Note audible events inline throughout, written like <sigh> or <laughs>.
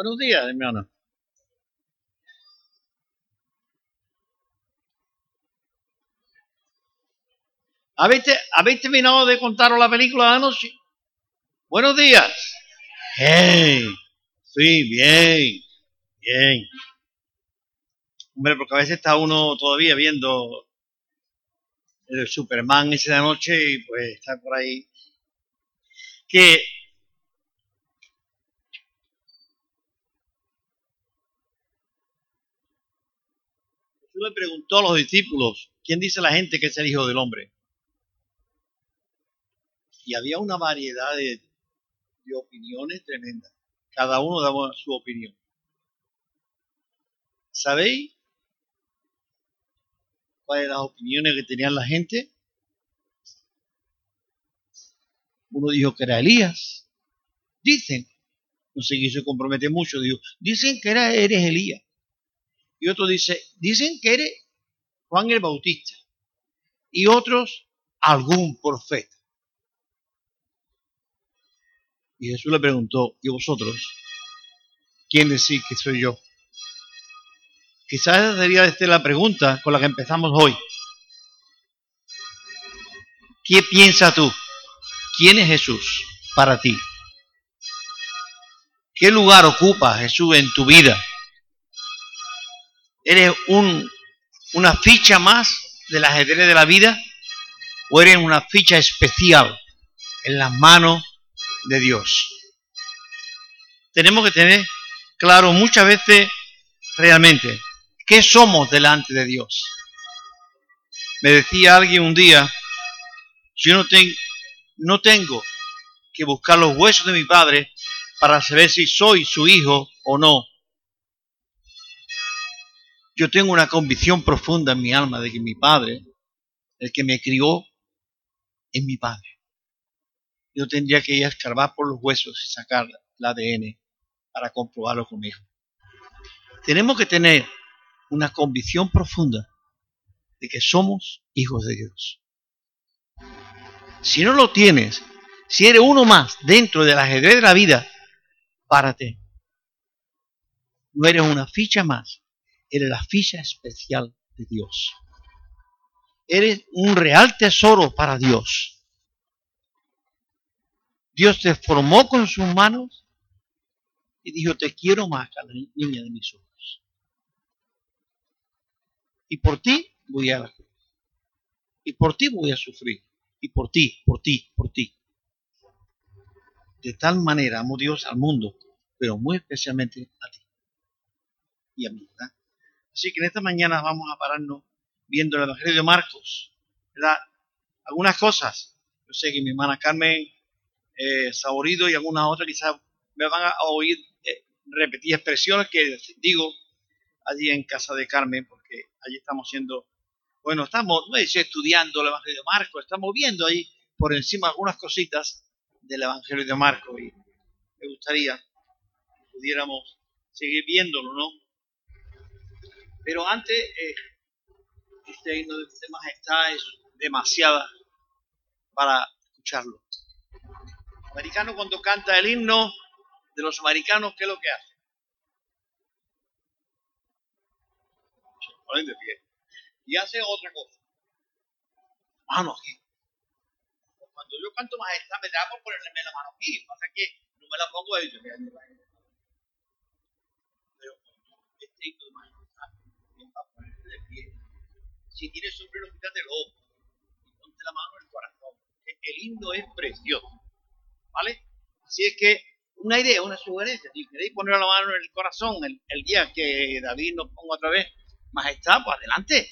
Buenos días, hermano. ¿Habéis, ¿Habéis terminado de contaros la película de anoche? Buenos días. Hey, sí, bien, bien. Hombre, porque a veces está uno todavía viendo el Superman ese de anoche y pues está por ahí. Que Le preguntó a los discípulos, ¿quién dice la gente que es el Hijo del Hombre? Y había una variedad de, opiniones tremendas. Cada uno daba su opinión. ¿Sabéis cuáles las opiniones que tenían la gente? Uno dijo que era Elías. Dicen, no se compromete mucho, dijo, dicen que era, eres Elías. Y otro dice, dicen que eres Juan el Bautista. Y otros, algún profeta. Y Jesús le preguntó, ¿y vosotros? ¿Quién decís que soy yo? Quizás esa debería de ser la pregunta con la que empezamos hoy. ¿Qué piensas tú? ¿Quién es Jesús para ti? ¿Qué lugar ocupa Jesús en tu vida? ¿Eres un, una ficha más del ajedrez de la vida? ¿O eres una ficha especial en las manos de Dios? Tenemos que tener claro muchas veces realmente qué somos delante de Dios. Me decía alguien un día, yo no, tengo no tengo que buscar los huesos de mi padre para saber si soy su hijo o no. Yo tengo una convicción profunda en mi alma de que mi padre, el que me crió, es mi padre. Yo tendría que ir a escarbar por los huesos y sacar el ADN para comprobarlo conmigo. Tenemos que tener una convicción profunda de que somos hijos de Dios. Si no lo tienes, si eres uno más dentro del ajedrez de la vida, párate. No eres una ficha más, eres la ficha especial de Dios. Eres un real tesoro para Dios. Dios te formó con sus manos y dijo, te quiero más a la niña de mis ojos. Y por ti voy a la cruz. Y por ti voy a sufrir. Y por ti, por ti, por ti. De tal manera amó Dios al mundo, pero muy especialmente a ti y a mí. ¿verdad? Así que en esta mañana vamos a pararnos viendo el Evangelio de Marcos. ¿verdad? Algunas cosas. Yo sé que mi hermana Carmen eh, Saborido y algunas otras quizás me van a oír eh, repetir expresiones que digo allí en casa de Carmen, porque allí estamos siendo, bueno, estamos, no es estudiando el Evangelio de Marcos, estamos viendo ahí por encima algunas cositas del Evangelio de Marcos y me gustaría que pudiéramos seguir viéndolo, ¿no? Pero antes, eh, este himno de majestad es demasiada para escucharlo. El americano cuando canta el himno de los americanos, ¿qué es lo que hace? Se ponen de pie. Y hace otra cosa. Mano aquí. Cuando yo canto majestad, me da por ponerme la mano aquí. Pasa que no me la pongo ahí. Pero este himno de majestad, bien para ponerte de pie. Si tienes sombrero, quítatelo. Y ponte la mano en el corazón. El himno es precioso. ¿Vale? Así es que una idea, una sugerencia. Si queréis poner la mano en el corazón el, el día que David nos ponga otra vez majestad, pues adelante.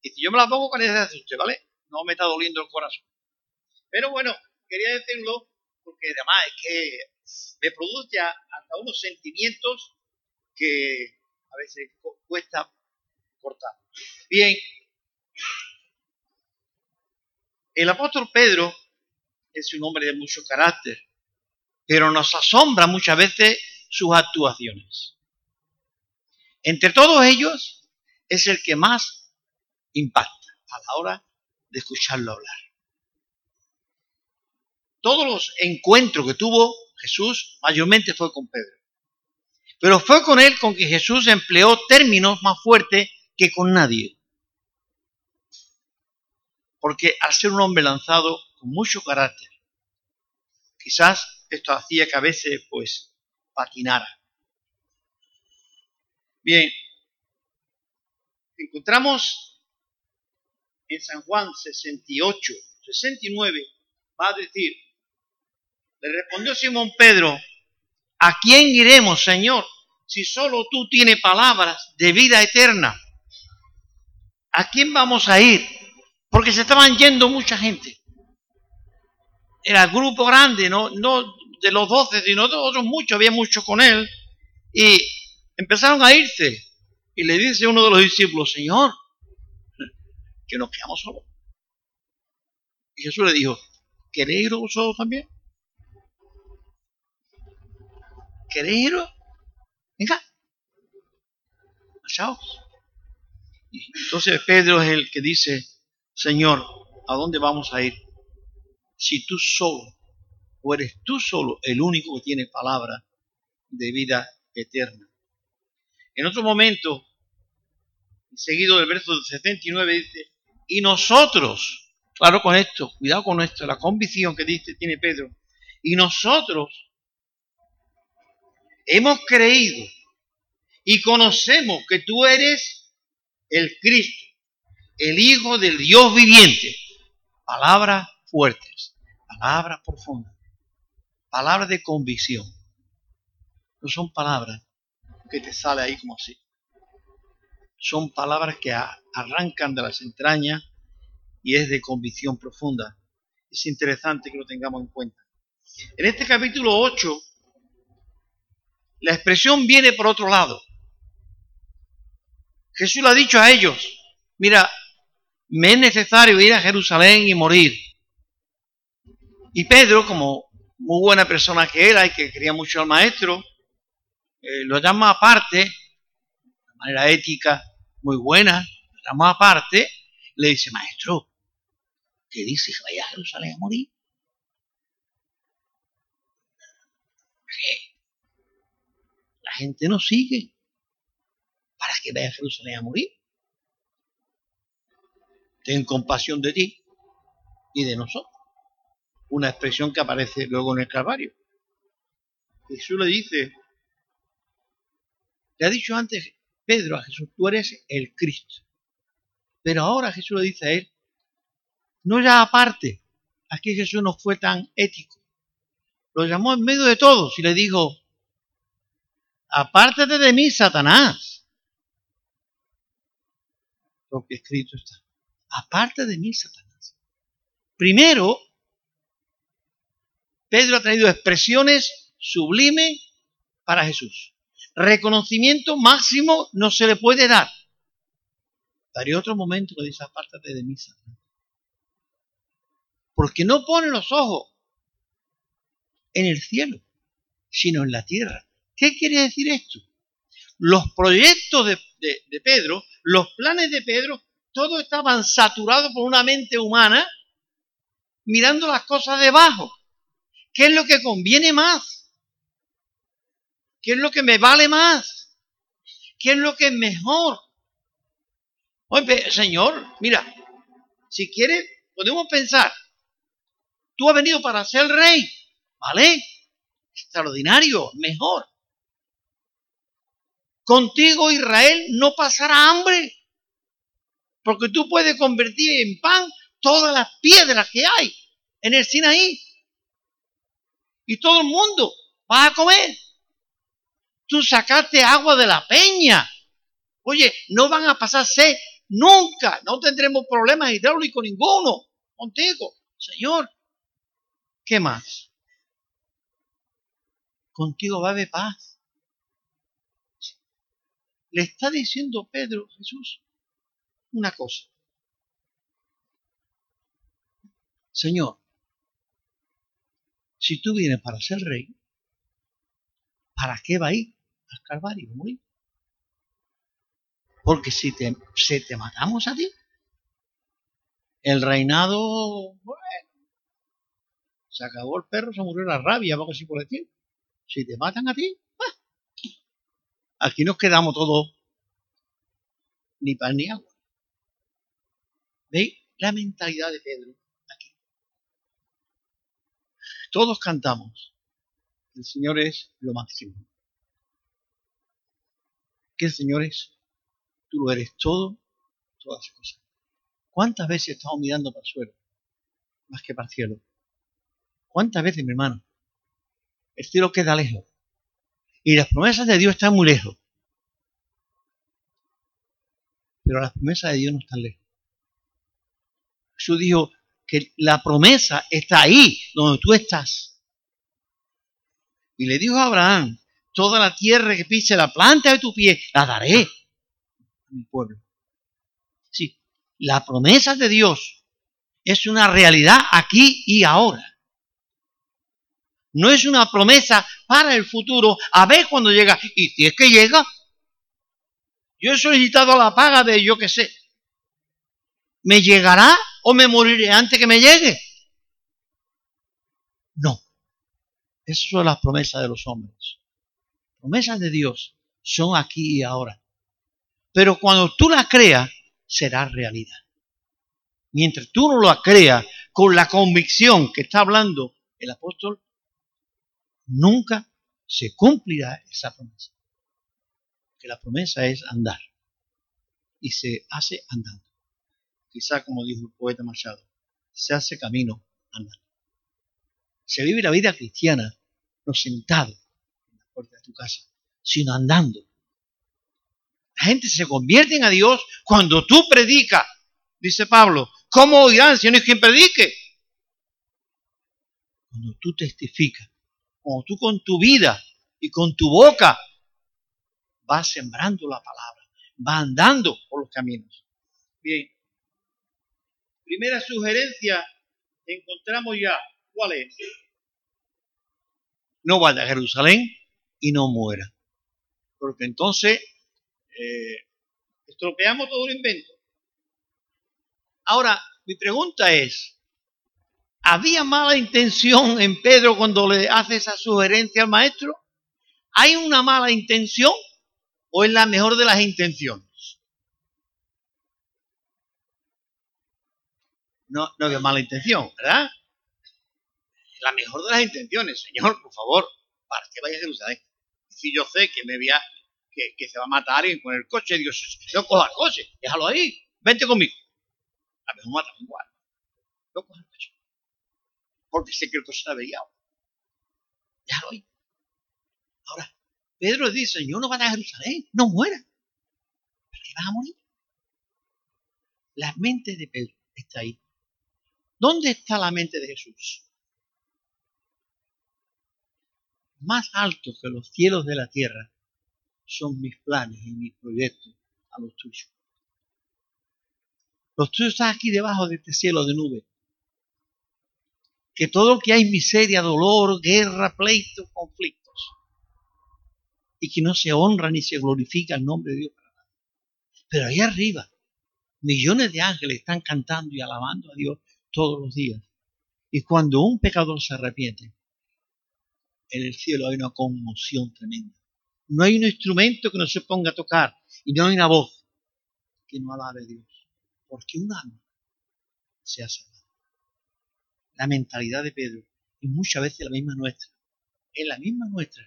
Y si yo me la pongo, ¿cuál es usted, ¿vale? No me está doliendo el corazón. Pero bueno, quería decirlo porque además es que me produce hasta unos sentimientos que a veces cuesta cortar. Bien, el apóstol Pedro es un hombre de mucho carácter, pero nos asombra muchas veces sus actuaciones. Entre todos ellos es el que más impacta a la hora de escucharlo hablar. Todos los encuentros que tuvo Jesús mayormente fue con Pedro. Pero fue con él con que Jesús empleó términos más fuertes que con nadie. Porque al ser un hombre lanzado con mucho carácter, quizás esto hacía que a veces pues patinara. Bien, encontramos en San Juan 68, 69, va a decir, le respondió Simón Pedro, ¿a quién iremos, Señor, si solo tú tienes palabras de vida eterna? ¿A quién vamos a ir? Porque se estaban yendo mucha gente. Era el grupo grande, no, no de los doce, sino de otros muchos, había muchos con él. Y empezaron a irse. Y le dice uno de los discípulos, Señor, que nos quedamos solos. Y Jesús le dijo, ¿queréis ir vosotros también? ¿Queréis ir? Venga. Chao. Entonces Pedro es el que dice, Señor, ¿a dónde vamos a ir? Si tú solo, o eres tú solo el único que tiene palabra de vida eterna. En otro momento, seguido del verso 79, dice, y nosotros, claro con esto, cuidado con esto, la convicción que dice, tiene Pedro, y nosotros hemos creído y conocemos que tú eres el Cristo, el Hijo del Dios viviente. Palabras fuertes, palabras profundas, palabras de convicción. No son palabras que te sale ahí como así. Son palabras que arrancan de las entrañas y es de convicción profunda. Es interesante que lo tengamos en cuenta. En este capítulo 8, la expresión viene por otro lado. Jesús le ha dicho a ellos, mira, me es necesario ir a Jerusalén y morir. Y Pedro, como muy buena persona que era y que quería mucho al maestro, eh, lo llama aparte, de manera ética muy buena, lo llama aparte, le dice, maestro, ¿qué dice que vaya a Jerusalén a morir? ¿Qué? La gente no sigue para que vaya a Jerusalén a morir. Ten compasión de ti y de nosotros. Una expresión que aparece luego en el Calvario. Jesús le dice, le ha dicho antes Pedro a Jesús, tú eres el Cristo. Pero ahora Jesús le dice a él, no ya aparte, aquí Jesús no fue tan ético. Lo llamó en medio de todos y le dijo, apártate de mí, Satanás. Lo que escrito está. Aparte de mí, Satanás. Primero, Pedro ha traído expresiones sublimes para Jesús. Reconocimiento máximo no se le puede dar. Daría otro momento que dice, apártate de mí, Satanás. Porque no pone los ojos en el cielo, sino en la tierra. ¿Qué quiere decir esto? Los proyectos de, de Pedro, los planes de Pedro, todos estaban saturados por una mente humana mirando las cosas debajo. ¿Qué es lo que conviene más? ¿Qué es lo que me vale más? ¿Qué es lo que es mejor? Oye, Señor, mira, si quieres, podemos pensar, tú has venido para ser rey, ¿vale? Extraordinario, mejor. Contigo Israel no pasará hambre, porque tú puedes convertir en pan todas las piedras que hay en el Sinaí. Y todo el mundo va a comer. Tú sacaste agua de la peña. Oye, no van a pasar sed nunca. No tendremos problemas hidráulicos ninguno contigo, Señor. ¿Qué más? Contigo va a haber paz. Le está diciendo Pedro, Jesús, una cosa. Señor, si tú vienes para ser rey, ¿para qué va a ir al Calvario a morir? Porque si te, te matamos a ti, el reinado, bueno, se acabó el perro, se murió la rabia, algo así por decir. Si te matan a ti, aquí nos quedamos todos ni pan ni agua. ¿Veis? La mentalidad de Pedro aquí. Todos cantamos. El Señor es lo máximo. Que el Señor es, tú lo eres todo, todas las cosas. ¿Cuántas veces estamos mirando para el suelo? Más que para el cielo. ¿Cuántas veces, mi hermano? El cielo queda lejos. Y las promesas de Dios están muy lejos. Pero las promesas de Dios no están lejos. Jesús dijo que la promesa está ahí, donde tú estás. Y le dijo a Abraham, toda la tierra que pise la planta de tu pie, la daré a mi pueblo. Sí, la promesa de Dios es una realidad aquí y ahora. No es una promesa para el futuro, a ver cuando llega. Y si es que llega, yo he solicitado la paga de yo que sé. ¿Me llegará o me moriré antes que me llegue? No. Esas son las promesas de los hombres. Promesas de Dios son aquí y ahora. Pero cuando tú las creas, será realidad. Mientras tú no la creas con la convicción que está hablando el apóstol, nunca se cumplirá esa promesa. Que la promesa es andar. Y se hace andando. Quizá como dijo el poeta Machado, se hace camino andando. Se vive la vida cristiana no sentado en la puerta de tu casa, sino andando. La gente se convierte en a Dios cuando tú predicas, dice Pablo. ¿Cómo oirán si no es quien predique? Cuando tú testificas como tú con tu vida y con tu boca vas sembrando la palabra, vas andando por los caminos. Bien. Primera sugerencia, encontramos ya, ¿cuál es? No vaya a Jerusalén y no muera. Porque entonces eh, estropeamos todo el invento. Ahora, mi pregunta es, ¿Había mala intención en Pedro cuando le hace esa sugerencia al maestro? ¿Hay una mala intención o es la mejor de las intenciones? No, no había mala intención, ¿verdad? La mejor de las intenciones, Señor, por favor, ¿para que vaya a Jerusalén? Si yo sé que me voy que, se va a matar y con el coche, Dios, no coja el coche, déjalo ahí, vente conmigo. A mejor mata igual. No coja el coche porque sé que el coche está averiado. Déjalo ahí. Ahora, Pedro dice, yo no van a Jerusalén, no muera. ¿Por qué vas a morir? La mente de Pedro está ahí. ¿Dónde está la mente de Jesús? Más altos que los cielos de la tierra son mis planes y mis proyectos a los tuyos. Los tuyos están aquí debajo de este cielo de nube que todo lo que hay miseria, dolor, guerra, pleitos, conflictos, y que no se honra ni se glorifica el nombre de Dios para nada. Pero ahí arriba, millones de ángeles están cantando y alabando a Dios todos los días. Y cuando un pecador se arrepiente, en el cielo hay una conmoción tremenda. No hay un instrumento que no se ponga a tocar y no hay una voz que no alabe a Dios. Porque un alma se hace la mentalidad de Pedro y muchas veces la misma nuestra. Es la misma nuestra.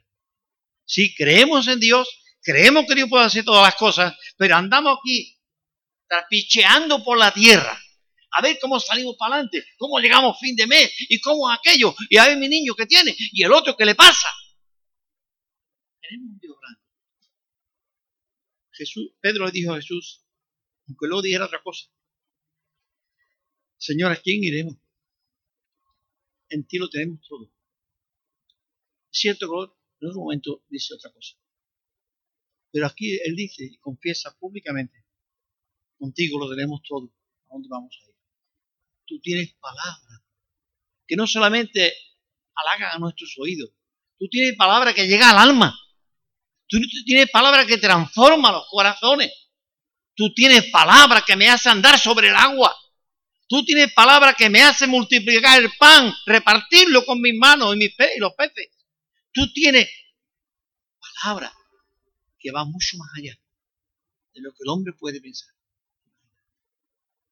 Si creemos en Dios, creemos que Dios puede hacer todas las cosas, pero andamos aquí trapicheando por la tierra. A ver cómo salimos para adelante, cómo llegamos fin de mes y cómo aquello. Y a ver mi niño que tiene y el otro que le pasa. Tenemos un Dios grande. Jesús, Pedro le dijo a Jesús, aunque luego dijera otra cosa. Señor, ¿a quién iremos? en ti lo tenemos todo. Cierto que en otro momento dice otra cosa. Pero aquí él dice y confiesa públicamente, contigo lo tenemos todo. ¿A dónde vamos a ir? Tú tienes palabra que no solamente halagan a nuestros oídos, tú tienes palabra que llega al alma. Tú tienes palabra que transforma los corazones. Tú tienes palabra que me hace andar sobre el agua. Tú tienes palabra que me hace multiplicar el pan, repartirlo con mis manos y, mis y los peces. Tú tienes palabra que va mucho más allá de lo que el hombre puede pensar.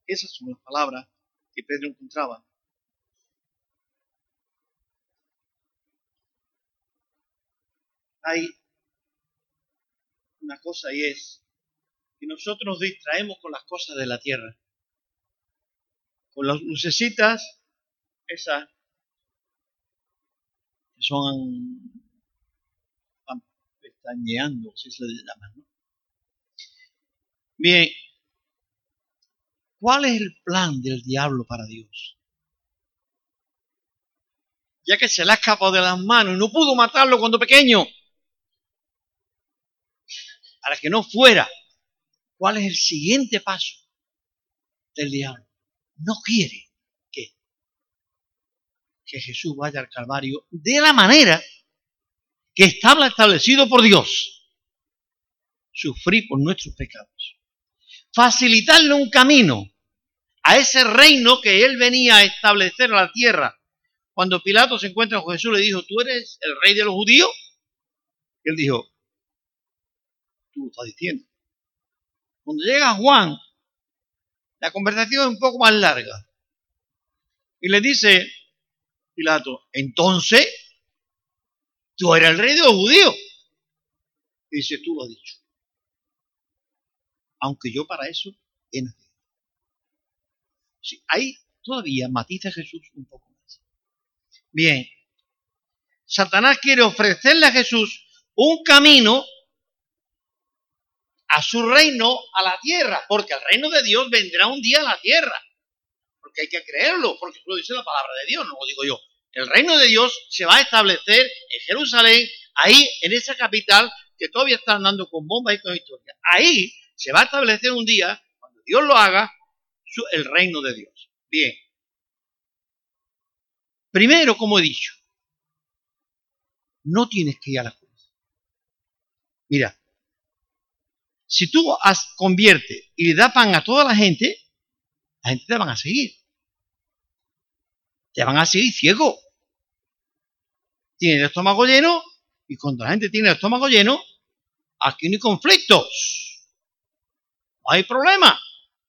Esas son las palabras que Pedro encontraba. Hay una cosa y es que nosotros nos distraemos con las cosas de la tierra. Con las lucecitas, esas que son pestañeando, si se le llama. ¿no? Bien, ¿cuál es el plan del diablo para Dios? Ya que se le ha escapado de las manos y no pudo matarlo cuando pequeño, para que no fuera, ¿cuál es el siguiente paso del diablo? No quiere que, que Jesús vaya al Calvario de la manera que estaba establecido por Dios. Sufrir por nuestros pecados facilitarle un camino a ese reino que él venía a establecer en la tierra. Cuando Pilato se encuentra con Jesús, le dijo, ¿tú eres el rey de los judíos? Él dijo, tú lo estás diciendo. Cuando llega Juan, la conversación es un poco más larga. Y le dice Pilato, entonces, tú eres el rey de los judíos. Y dice, tú lo has dicho aunque yo para eso he nacido. Hay todavía matiza Jesús un poco más. Bien, Satanás quiere ofrecerle a Jesús un camino a su reino, a la tierra, porque el reino de Dios vendrá un día a la tierra, porque hay que creerlo, porque lo dice la palabra de Dios, no lo digo yo. El reino de Dios se va a establecer en Jerusalén, ahí en esa capital que todavía está andando con bombas y con historia. Ahí se va a establecer un día, cuando Dios lo haga, el reino de Dios. Bien. Primero, como he dicho, no tienes que ir a la cruz. Mira, si tú conviertes y le das pan a toda la gente, la gente te van a seguir. Te van a seguir ciego. Tienes el estómago lleno y cuando la gente tiene el estómago lleno, aquí no hay conflictos. No hay problema.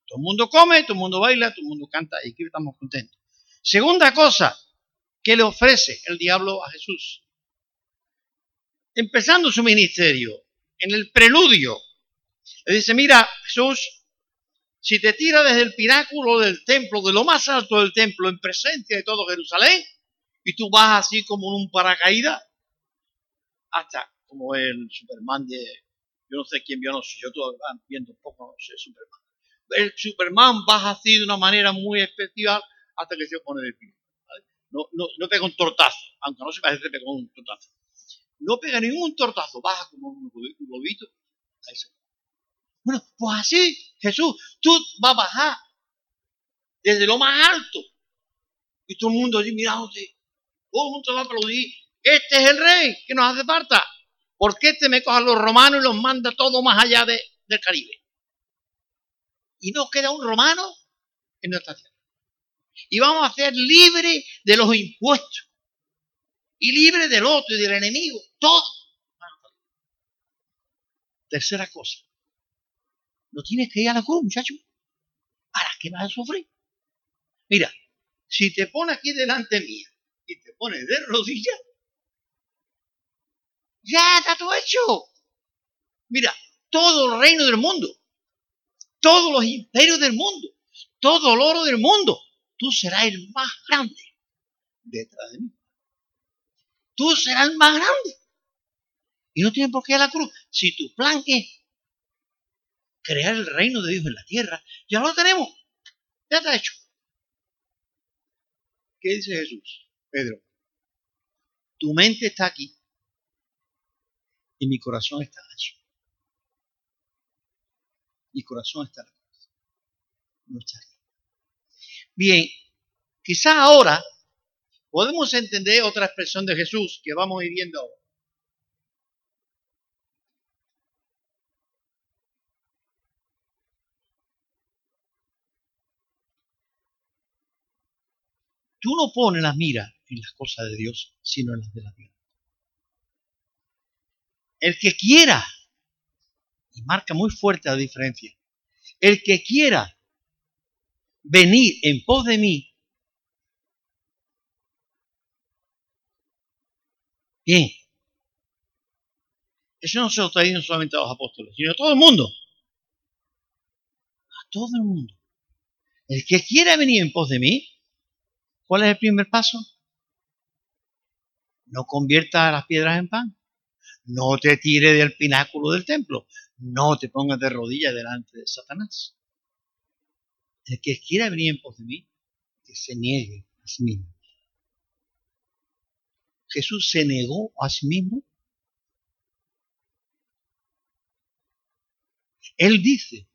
Todo el mundo come, todo el mundo baila, todo el mundo canta y aquí estamos contentos. Segunda cosa que le ofrece el diablo a Jesús. Empezando su ministerio, en el preludio, le dice, mira, Jesús, si te tira desde el pináculo del templo, de lo más alto del templo, en presencia de todo Jerusalén, y tú vas así como en un paracaídas, hasta como el Superman de yo no sé quién vio, no sé, yo todavía viendo un poco, no sé, Superman. El Superman baja así de una manera muy especial hasta que se pone de pie. No, no, no pega un tortazo, aunque no se parece que un tortazo. No pega ningún tortazo, baja como un globito. Bueno, pues así, Jesús, tú vas a bajar desde lo más alto. Y todo el mundo allí mirándote. Todo el mundo te va a aplaudir. Este es el rey que nos hace falta. ¿Por qué este me coja a los romanos y los manda todo más allá del Caribe? Y no queda un romano en nuestra tierra. Y vamos a ser libres de los impuestos. Y libres del otro y del enemigo. Todo. Tercera cosa. No tienes que ir a la cruz, muchacho. ¿Para qué vas a sufrir? Mira, si te pones aquí delante mía y te pones de rodillas, ya está todo hecho. Mira, todo el reino del mundo, todos los imperios del mundo, todo el oro del mundo, tú serás el más grande detrás de mí. Tú serás el más grande. Y no tienes por qué la cruz. Si tu plan es crear el reino de Dios en la tierra, ya lo tenemos. Ya está hecho. ¿Qué dice Jesús? Pedro, tu mente está aquí y mi corazón está allí. Mi corazón está aquí. No está aquí. Bien, quizá ahora podemos entender otra expresión de Jesús que vamos a ir viendo ahora. Tú no pones la mira en las cosas de Dios, sino en las de la tierra. El que quiera y marca muy fuerte la diferencia. El que quiera venir en pos de mí, bien, eso no se lo traído solamente a los apóstoles, sino a todo el mundo. A todo el mundo. El que quiera venir en pos de mí, ¿cuál es el primer paso? No convierta las piedras en pan. No te tire del pináculo del templo. No te pongas de rodillas delante de Satanás. El que quiera venir en pos de mí, que se niegue a sí mismo. Jesús se negó a sí mismo. Él dice,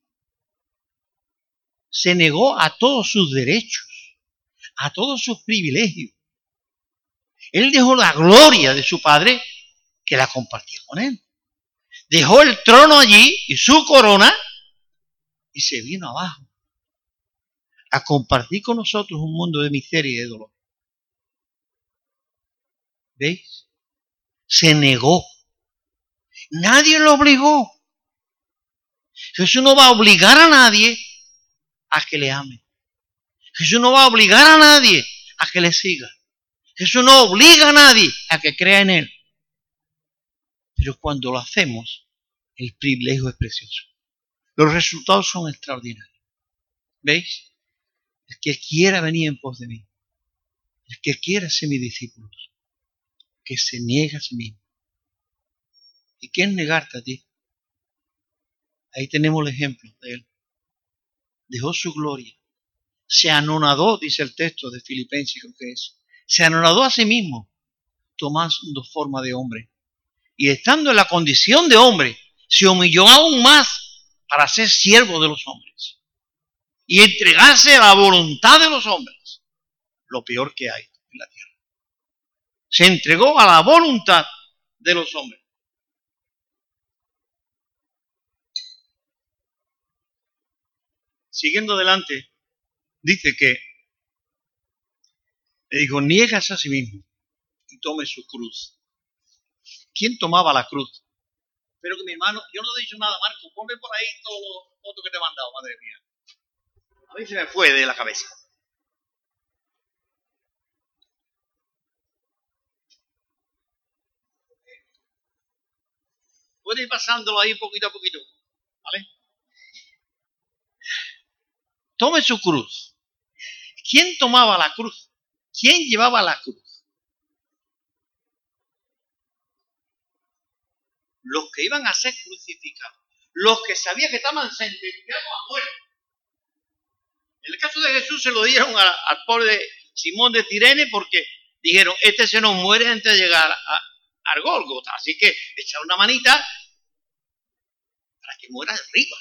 se negó a todos sus derechos, a todos sus privilegios. Él dejó la gloria de su Padre que la compartía con él. Dejó el trono allí y su corona y se vino abajo a compartir con nosotros un mundo de miseria y de dolor. ¿Veis? Se negó. Nadie lo obligó. Jesús no va a obligar a nadie a que le ame. Jesús no va a obligar a nadie a que le siga. Jesús no obliga a nadie a que crea en Él. Pero cuando lo hacemos, el privilegio es precioso. Los resultados son extraordinarios. ¿Veis? El que quiera venir en pos de mí, el que quiera ser mi discípulo, que se niega a sí mismo. ¿Y es negarte a ti? Ahí tenemos el ejemplo de él. Dejó su gloria. Se anonadó, dice el texto de Filipenses, creo que es se anonadó a sí mismo, tomando forma de hombre. Y estando en la condición de hombre, se humilló aún más para ser siervo de los hombres. Y entregarse a la voluntad de los hombres, lo peor que hay en la tierra. Se entregó a la voluntad de los hombres. Siguiendo adelante, dice que le dijo, niegas a sí mismo y tome su cruz. ¿Quién tomaba la cruz? Pero que mi hermano, yo no he dicho nada, Marco, ponme por ahí todos los fotos que te he mandado, madre mía. A mí se me fue de la cabeza. Puede ir pasándolo ahí poquito a poquito, ¿vale? Tome su cruz. ¿Quién tomaba la cruz? ¿Quién llevaba la cruz? Los que iban a ser crucificados, los que sabían que estaban sentenciados a muerte. En el caso de Jesús se lo dieron al pobre Simón de Tirene porque dijeron, este se nos muere antes de llegar a, al así que echa una manita para que muera arriba,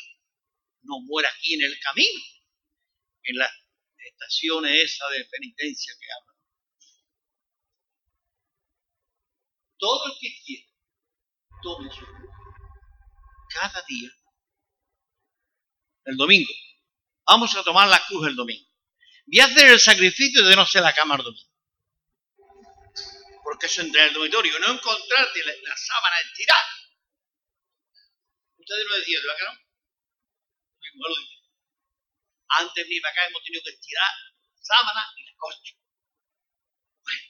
no muera aquí en el camino, en la estaciones esa de penitencia que habla. Todo el que quiera, su cruz. Cada día. El domingo. Vamos a tomar la cruz el domingo. Voy a hacer el sacrificio de no ser la cama el domingo. Porque eso entra en el dormitorio. No encontrarte la, sábana estirada. Ustedes lo decían, ¿verdad que no? antes de venir para acá hemos tenido que estirar la sábana y la corcho. Bueno,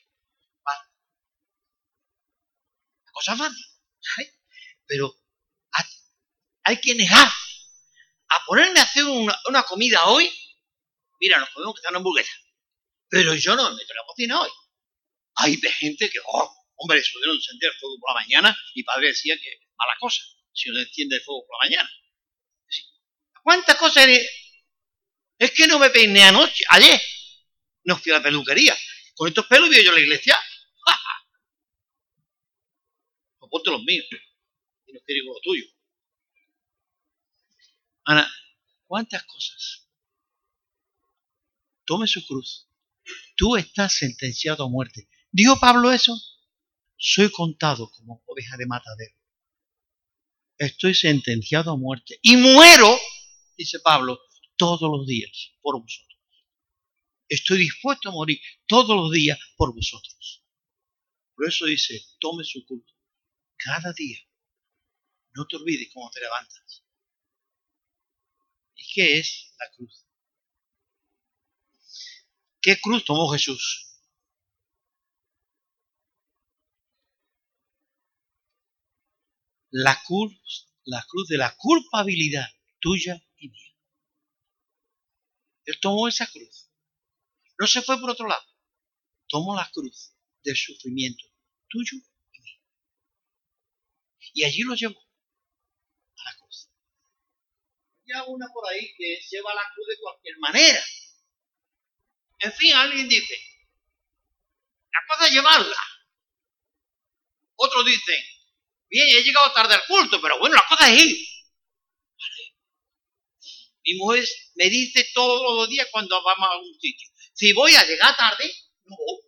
vale. La cosa fácil. Pero hay que negar a ponerme a hacer una, comida hoy. Mira, nos podemos quedar una hamburguesa. Pero yo no me meto en la cocina hoy. Hay gente que, oh, hombre, se pudieron encender el fuego por la mañana y padre decía que mala cosa si uno enciende el fuego por la mañana. ¿Cuántas cosas es que no me peiné anoche, ayer. No fui a la peluquería. Con estos pelos vi yo a la iglesia. Pues ponte los míos. Y no quiero los tuyos. Ana, ¿cuántas cosas? Tome su cruz. Tú estás sentenciado a muerte. ¿Dijo Pablo eso? Soy contado como oveja de matadero. Estoy sentenciado a muerte. Y muero, dice Pablo, todos los días por vosotros. Estoy dispuesto a morir todos los días por vosotros. Por eso dice, tome su culto cada día. No te olvides cómo te levantas. ¿Y qué es la cruz? ¿Qué cruz tomó Jesús? La cruz, la cruz de la culpabilidad tuya y mía. Él tomó esa cruz. No se fue por otro lado. Tomó la cruz del sufrimiento tuyo. Y allí lo llevó a la cruz. Ya una por ahí que lleva la cruz de cualquier manera. En fin, alguien dice, la cosa es llevarla. Otros dicen, bien, he llegado tarde al culto, pero bueno, la cosa es ir. Mi mujer me dice todos los días cuando vamos a algún sitio, si voy a llegar tarde, no voy.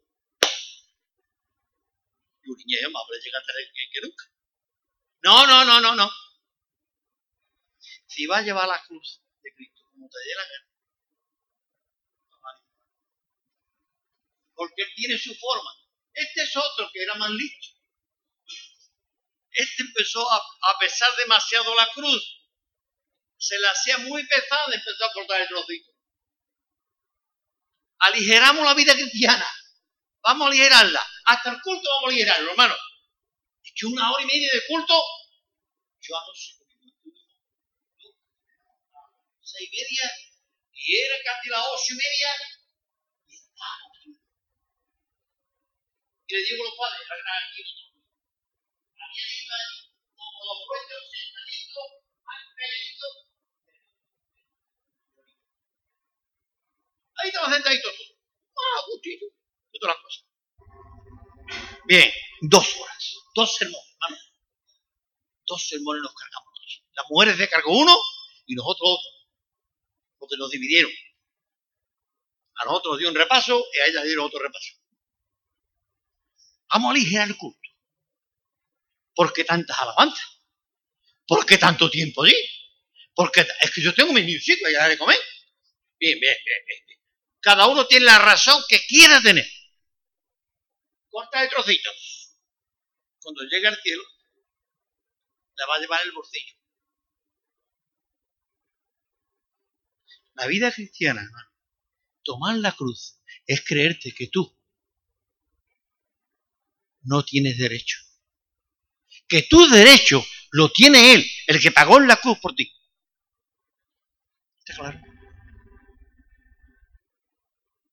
Yo niña, más vale llegar tarde que, nunca. No, no, no, no, no. Si va a llevar la cruz de Cristo, como te dé la porque él tiene su forma. Este es otro que era más listo. Este empezó a, a pesar demasiado la cruz se la hacía muy pesada y empezó a cortar el trocito. Aligeramos la vida cristiana. Vamos a aligerarla. Hasta el culto vamos a aligerarlo, hermano. Que una hora y media de culto, yo no sé. Seis y media, y era casi las ocho y media, y estábamos. Y le digo a los padres, aquí había ido como los puestos sentaditos, al Ahí estamos sentaditos. Ah, gustito. Las cosas. Bien, dos horas. Dos sermones, hermano. Dos sermones nos cargamos. Las mujeres se cargó uno y nosotros otro. Porque nos dividieron. A nosotros nos dio un repaso y a ellas dieron otro repaso. Vamos a aligerar el culto. ¿Por qué tantas alabanzas? ¿Por qué tanto tiempo allí? Porque es que yo tengo mis niños allá de comer. Bien, bien, bien, bien. Cada uno tiene la razón que quiera tener. Corta de trocitos. Cuando llegue al cielo, la va a llevar el bolsillo. La vida cristiana, hermano, tomar la cruz es creerte que tú no tienes derecho. Que tu derecho lo tiene Él, el que pagó en la cruz por ti. ¿Está claro?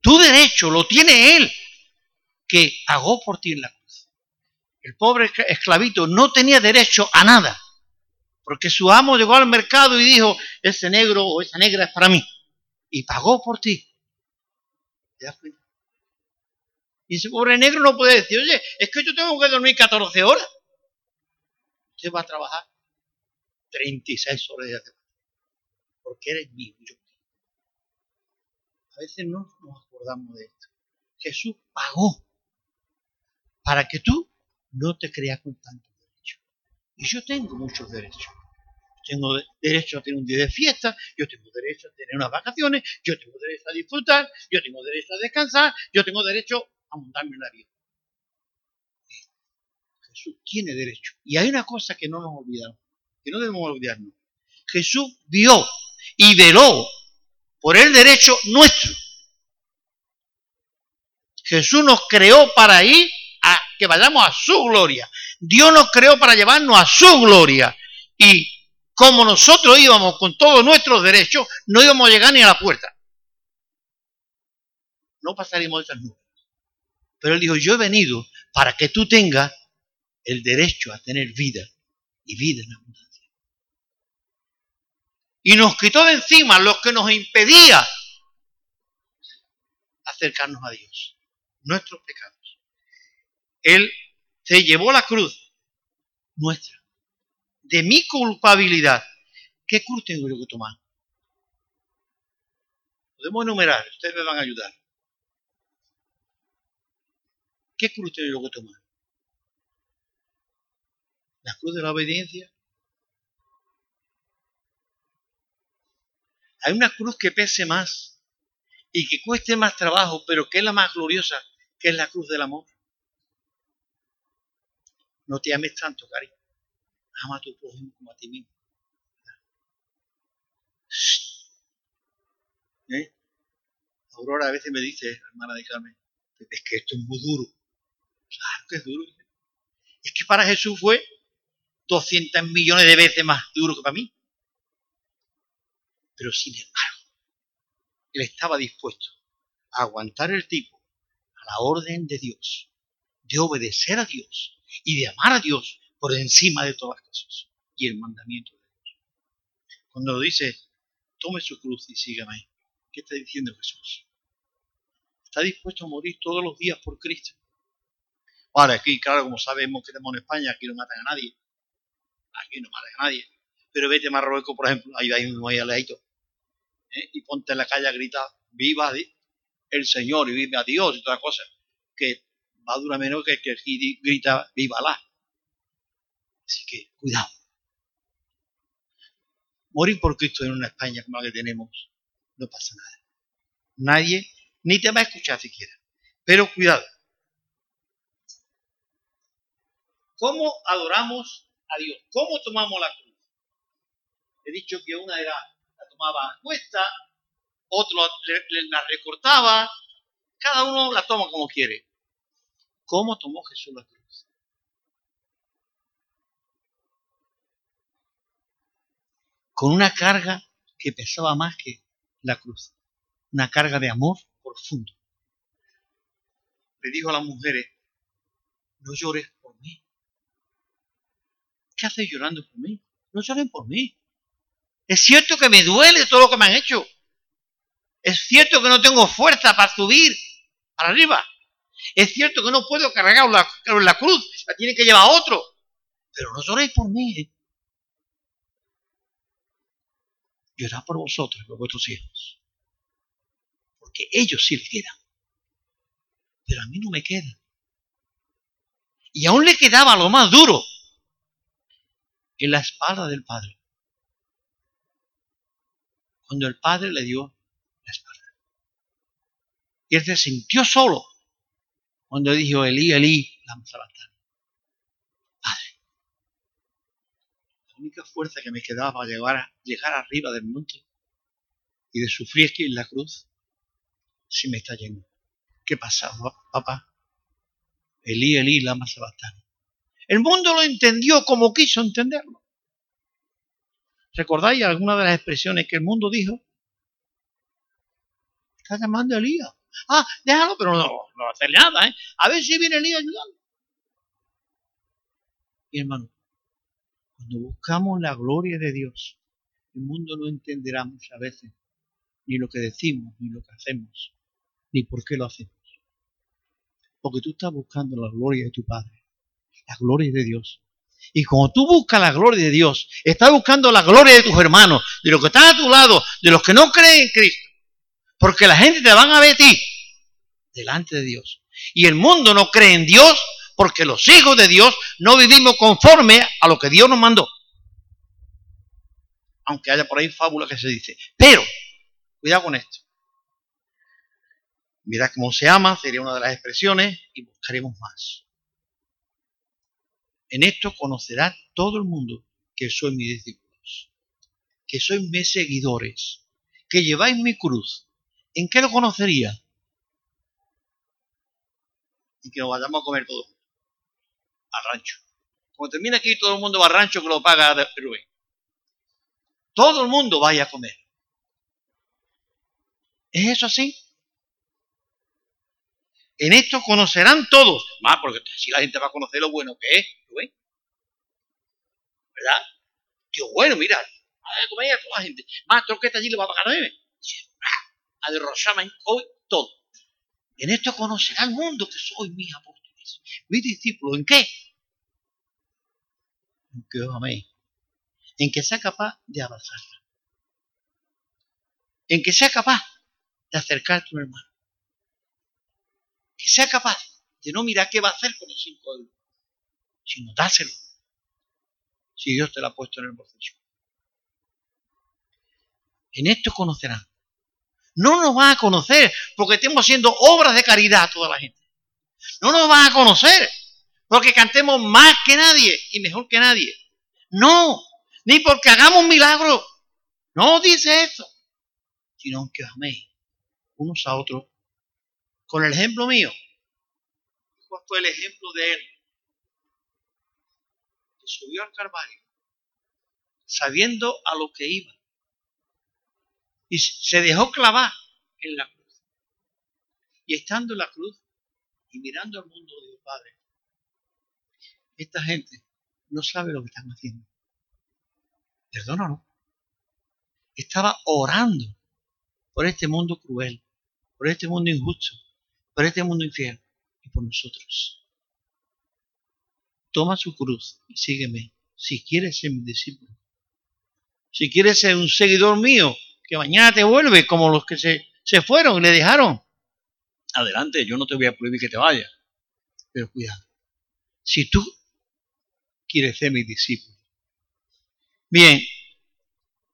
Tu derecho lo tiene Él, que pagó por ti en la cruz. El pobre esclavito no tenía derecho a nada, porque su amo llegó al mercado y dijo, ese negro o esa negra es para mí, y pagó por ti. Y ese pobre negro no puede decir, oye, es que yo tengo que dormir 14 horas. Usted va a trabajar 36 horas de porque eres mío. A veces no nos acordamos de esto. Jesús pagó para que tú no te creas con tanto derecho. Y yo tengo muchos derechos. tengo derecho a tener un día de fiesta, yo tengo derecho a tener unas vacaciones, yo tengo derecho a disfrutar, yo tengo derecho a descansar, yo tengo derecho a montarme en la vida. Jesús tiene derecho. Y hay una cosa que no nos olvidamos, que no debemos olvidarnos. Jesús vio y veló por el derecho nuestro. Jesús nos creó para ir que vayamos a su gloria. Dios nos creó para llevarnos a su gloria. Y como nosotros íbamos con todos nuestros derechos, no íbamos a llegar ni a la puerta. No pasaríamos esas nubes. Pero él dijo, yo he venido para que tú tengas el derecho a tener vida y vida en abundancia y nos quitó de encima lo que nos impedía acercarnos a Dios, nuestros pecados. Él se llevó la cruz nuestra, de mi culpabilidad. ¿Qué cruz tengo yo que tomar? Podemos enumerar, ustedes me van a ayudar. ¿Qué cruz tengo yo que tomar? ¿La cruz de la obediencia? Hay una cruz que pese más y que cueste más trabajo, pero que es la más gloriosa, que es la cruz del amor. No te ames tanto, cariño. ama a tu prójimo como a ti mismo. ¿Eh? Aurora a veces me dice, hermana de Carmen, es que esto es muy duro. Claro que es duro. Es que para Jesús fue 200 millones de veces más duro que para mí. Pero sin embargo, él estaba dispuesto a aguantar el tipo a la orden de Dios, de obedecer a Dios y de amar a Dios por encima de todas las cosas y el mandamiento de Dios. Cuando dice, tome su cruz y sígame, ¿qué está diciendo Jesús? Está dispuesto a morir todos los días por Cristo. Ahora, aquí, claro, como sabemos que estamos en España, aquí no matan a nadie. Aquí no matan a nadie. Pero vete a Marruecos, por ejemplo, ahí hay un muy aleito. ¿eh? Y ponte en la calle a gritar, viva el Señor y vive a Dios y todas cosas. Que va a durar menos que el que grita, viva la. Así que, cuidado. Morir por Cristo en una España como la que tenemos, no pasa nada. Nadie ni te va a escuchar siquiera. Pero cuidado. ¿Cómo adoramos a Dios? ¿Cómo tomamos la cruz? He dicho que una era la tomaba cuesta, otro la recortaba, cada uno la toma como quiere. ¿Cómo tomó Jesús la cruz? Con una carga que pesaba más que la cruz. Una carga de amor profundo. Le dijo a las mujeres, no llores por mí. ¿Qué haces llorando por mí? No lloren por mí. Es cierto que me duele todo lo que me han hecho. Es cierto que no tengo fuerza para subir para arriba. Es cierto que no puedo cargar la, cruz, la tiene que llevar otro. Pero no lloréis por mí. ¿eh? Llorad por vosotros, por vuestros hijos porque ellos sí le quedan. Pero a mí no me queda. Y aún le quedaba lo más duro en la espalda del Padre. Cuando el Padre le dio la espalda. Y él se sintió solo cuando dijo, Elí, Elí, la Padre, la única fuerza que me quedaba para llegar, llegar arriba del monte y de sufrir aquí en la cruz si me está yendo. ¿Qué pasa, papá? Elí, Elí, lama sabastán. El mundo lo entendió como quiso entenderlo. ¿Recordáis alguna de las expresiones que el mundo dijo? Está llamando a Elías. Ah, déjalo, pero no, no va hacer nada, ¿eh? A ver si viene Elías ayudando. Y hermano, cuando buscamos la gloria de Dios, el mundo no entenderá muchas veces ni lo que decimos, ni lo que hacemos ni por qué lo hacemos. Porque tú estás buscando la gloria de tu Padre, la gloria de Dios. Y como tú buscas la gloria de Dios, estás buscando la gloria de tus hermanos, de los que están a tu lado, de los que no creen en Cristo. Porque la gente te van a ver a ti delante de Dios. Y el mundo no cree en Dios porque los hijos de Dios no vivimos conforme a lo que Dios nos mandó. Aunque haya por ahí fábula que se dice. Pero, cuidado con esto. Mirad cómo se ama, sería una de las expresiones, y buscaremos más. En esto conocerá todo el mundo que soy mis discípulos, que sois mis seguidores, que lleváis mi cruz. ¿En qué lo conocería? En que nos vayamos a comer todos al rancho. Cuando termina aquí, todo el mundo va al rancho que lo paga Rubén. Todo el mundo vaya a comer. ¿Es eso así? En esto conocerán todos. Más, porque si la gente va a conocer lo bueno que es, ¿ves? ¿Verdad? Dios, bueno, mira, a comer a toda la gente. Más, todo que está allí le va a pagar nueve. A de hoy todo. En esto conocerá el mundo que soy mis apóstoles, mis discípulos. ¿En qué? En que os améis. En que sea capaz de abrazarla. En que sea capaz de acercarte a tu hermano que sea capaz de no mirar qué va a hacer con los cinco euros, sino dáselo, si Dios te lo ha puesto en el bolsillo. En esto conocerán. No nos van a conocer porque estemos haciendo obras de caridad a toda la gente. No nos van a conocer porque cantemos más que nadie y mejor que nadie. No, ni porque hagamos milagro. No dice eso. Sino que améis unos a otros con el ejemplo mío. ¿Cuál fue el ejemplo de él? Que subió al Calvario sabiendo a lo que iba. Y se dejó clavar en la cruz. Y estando en la cruz y mirando al mundo Dios Padre, esta gente no sabe lo que están haciendo. Perdónalo. Estaba orando por este mundo cruel, por este mundo injusto, por este mundo infiel y por nosotros. Toma su cruz y sígueme si quieres ser mi discípulo. Si quieres ser un seguidor mío, que mañana te vuelve como los que se, se fueron y le dejaron. Adelante, yo no te voy a prohibir que te vayas. Pero cuidado. Si tú quieres ser mi discípulo. Bien,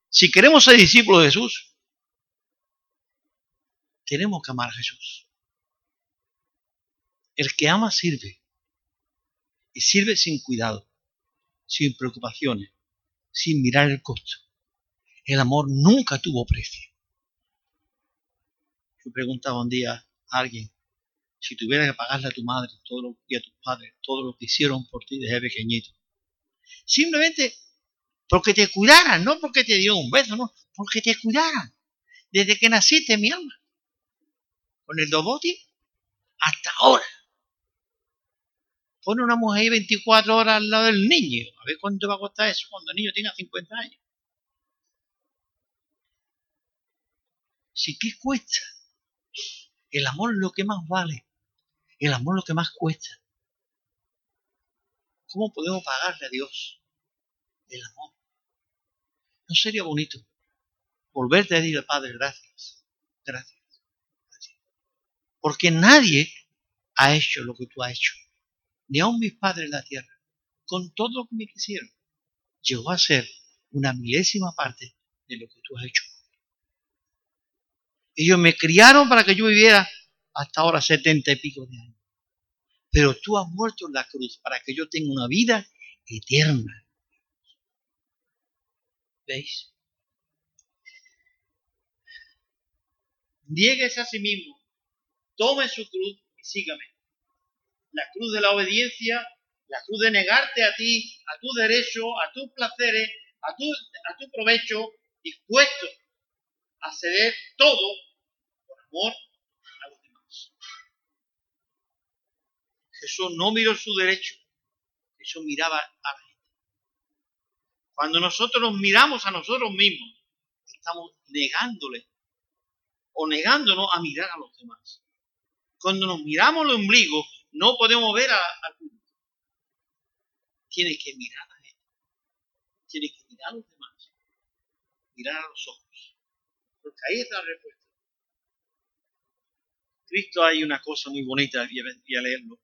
si queremos ser discípulos de Jesús, tenemos que amar a Jesús. El que ama sirve. Y sirve sin cuidado, sin preocupaciones, sin mirar el costo. El amor nunca tuvo precio. Yo preguntaba un día a alguien, si tuviera que pagarle a tu madre todo y a tus padres todo lo que hicieron por ti desde pequeñito, simplemente porque te cuidaran, no porque te dio un beso, no, porque te cuidaran. Desde que naciste, mi alma. Con el doboti hasta ahora. Pone una mujer ahí 24 horas al lado del niño. A ver cuánto va a costar eso cuando el niño tenga 50 años. Si, ¿qué cuesta? El amor es lo que más vale. El amor es lo que más cuesta. ¿Cómo podemos pagarle a Dios el amor? ¿No sería bonito volverte a decir Padre gracias, gracias, gracias? Porque nadie ha hecho lo que tú has hecho. Ni aun mis padres en la tierra, con todo lo que me quisieron, llegó a ser una milésima parte de lo que tú has hecho. Ellos me criaron para que yo viviera hasta ahora setenta y pico de años. Pero tú has muerto en la cruz para que yo tenga una vida eterna. ¿Veis? Niéguese a sí mismo, tome su cruz y sígame. La cruz de la obediencia, la cruz de negarte a ti, a tu derecho, a tus placeres, a tu, a tu provecho, dispuesto a ceder todo por amor a los demás. Jesús no miró su derecho, Jesús miraba a la gente. Cuando nosotros nos miramos a nosotros mismos, estamos negándole o negándonos a mirar a los demás. Cuando nos miramos el ombligo, no podemos ver al público. Tienes que mirar a él. Tienes que mirar a los demás. Mirar a los ojos. Ahí está la respuesta. Cristo hay una cosa muy bonita, voy a leerlo.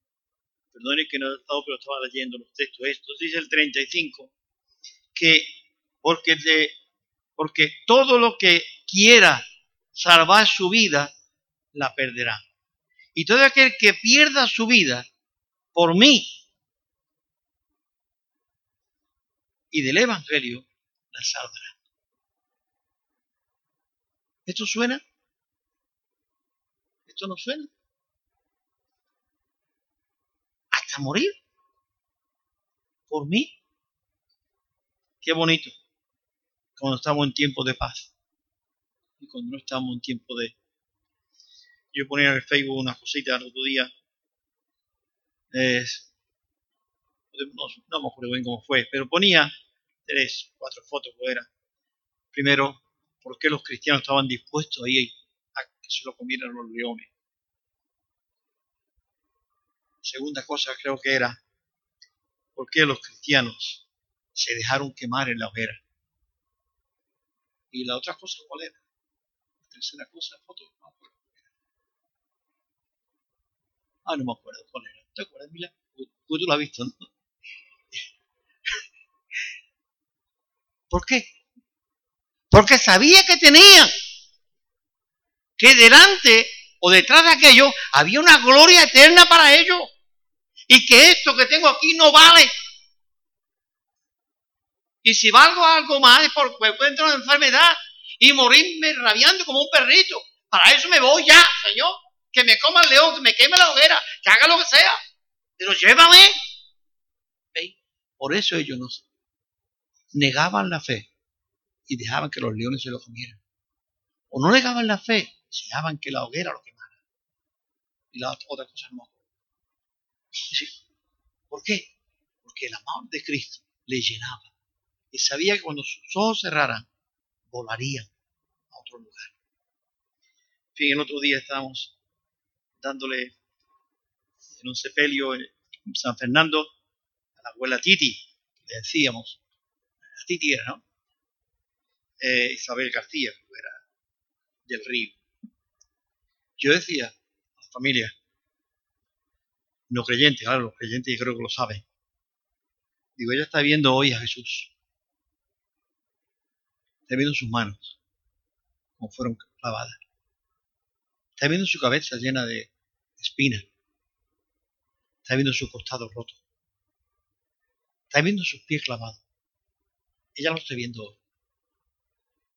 Perdone que no he estado, pero estaba leyendo los textos estos. Dice el 35, que porque, de, porque todo lo que quiera salvar su vida, la perderá. Y todo aquel que pierda su vida por mí y del Evangelio, la salvará. ¿Esto suena? ¿Esto no suena? Hasta morir. Por mí. Qué bonito. Cuando estamos en tiempo de paz. Y cuando no estamos en tiempo de... Yo ponía en el Facebook una cosita el otro día. no, no me acuerdo bien cómo fue, pero ponía tres, cuatro fotos, era. Primero, por qué los cristianos estaban dispuestos ahí a que se lo comieran los leones. Segunda cosa creo que era, por qué los cristianos se dejaron quemar en la hoguera. Y la otra cosa, ¿cuál era? La tercera cosa, foto, no me acuerdo. Ah, no me acuerdo cuál era. ¿Te acuerdas, Mila? Tú lo has visto, ¿no? <laughs> ¿Por qué? Porque sabía que tenían que delante o detrás de aquello había una gloria eterna para ellos. Y que esto que tengo aquí no vale. Y si valgo algo más es porque encuentro una enfermedad y morirme rabiando como un perrito. Para eso me voy ya, Señor. Que me coma el león, que me queme la hoguera, que haga lo que sea. Pero llévame. Por eso ellos no negaban la fe y dejaban que los leones se lo comieran. O no negaban la fe dejaban que la hoguera lo quemara. Y la otra cosa no. ¿Por qué? Porque el amor de Cristo le llenaba. Y sabía que cuando sus ojos cerraran, volarían a otro lugar. En fin, el otro día estábamos dándole en un sepelio en San Fernando a la abuela Titi, le decíamos, la Titi era, ¿no? Eh, Isabel García, era del río. Yo decía a la familia, no creyentes, claro, los creyentes creo que lo saben. Digo, ella está viendo hoy a Jesús. Está viendo sus manos, como fueron clavadas. Está viendo su cabeza llena de espinas. Está viendo su costado roto. Está viendo sus pies clavados. Ella lo está viendo hoy.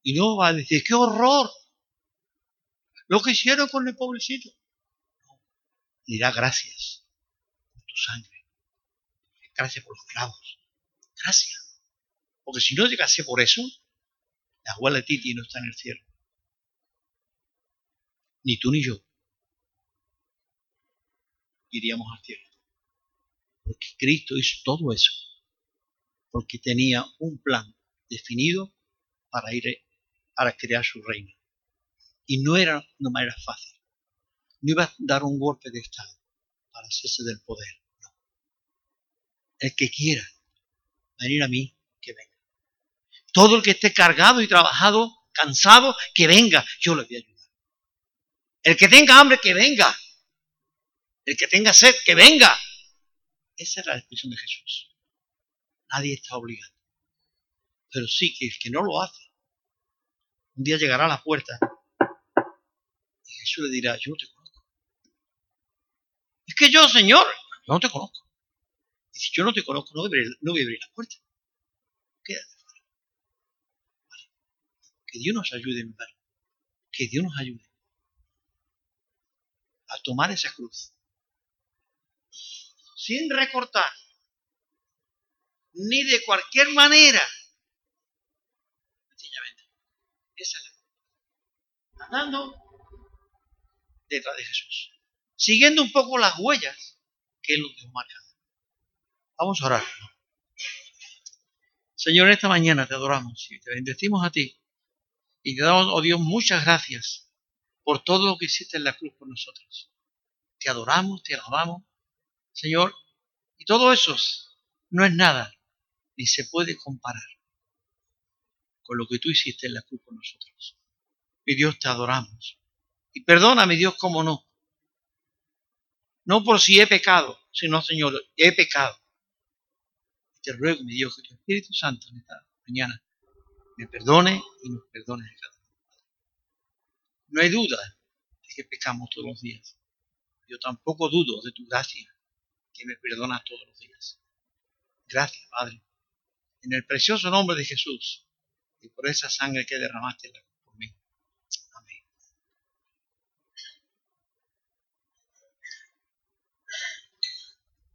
Y no va a decir, ¡qué horror! Lo que hicieron con el pobrecito. No. Dirá gracias por tu sangre. Gracias por los clavos. Gracias. Porque si no llegase por eso, la abuela de Titi no está en el cielo. Ni tú ni yo iríamos al cielo. Porque Cristo hizo todo eso. Porque tenía un plan definido para ir para crear su reino. Y no era una manera fácil. No iba a dar un golpe de Estado para hacerse del poder. No. El que quiera venir a mí, que venga. Todo el que esté cargado y trabajado, cansado, que venga. Yo le voy a ayudar. El que tenga hambre, que venga. El que tenga sed, que venga. Esa es la expresión de Jesús. Nadie está obligado. Pero sí que el que no lo hace, un día llegará a la puerta y Jesús le dirá, yo no te conozco. Es que yo, Señor, yo no te conozco. Y si yo no te conozco, no voy a abrir, no abrir la puerta. Quédate fuera. Que Dios nos ayude, mi Padre. Que Dios nos ayude a tomar esa cruz sin recortar, ni de cualquier manera. Esa andando detrás de Jesús, siguiendo un poco las huellas que Él nos dejó. Vamos a orar. Señor, esta mañana te adoramos y te bendecimos a ti y te damos, oh Dios, muchas gracias por todo lo que hiciste en la cruz por nosotros. Te adoramos, te alabamos Señor, y todo eso no es nada, ni se puede comparar con lo que tú hiciste en la cruz con nosotros. Mi Dios, te adoramos. Y perdóname, Dios, como no. No por si he pecado, sino, Señor, he pecado. Te ruego, mi Dios, que tu Espíritu Santo en esta mañana me perdone y nos perdone. No hay duda de que pecamos todos los días. Yo tampoco dudo de tu gracia que me perdona todos los días. Gracias, Padre, en el precioso nombre de Jesús y por esa sangre que derramaste en la